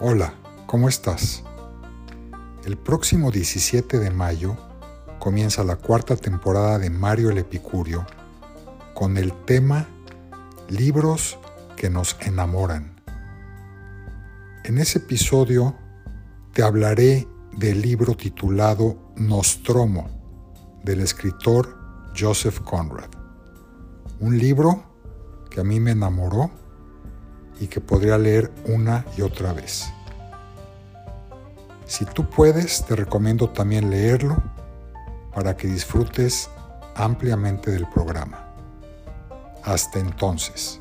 Hola, ¿cómo estás? El próximo 17 de mayo comienza la cuarta temporada de Mario el Epicurio con el tema Libros que nos enamoran. En ese episodio te hablaré del libro titulado Nostromo del escritor Joseph Conrad. Un libro que a mí me enamoró y que podría leer una y otra vez. Si tú puedes, te recomiendo también leerlo para que disfrutes ampliamente del programa. Hasta entonces.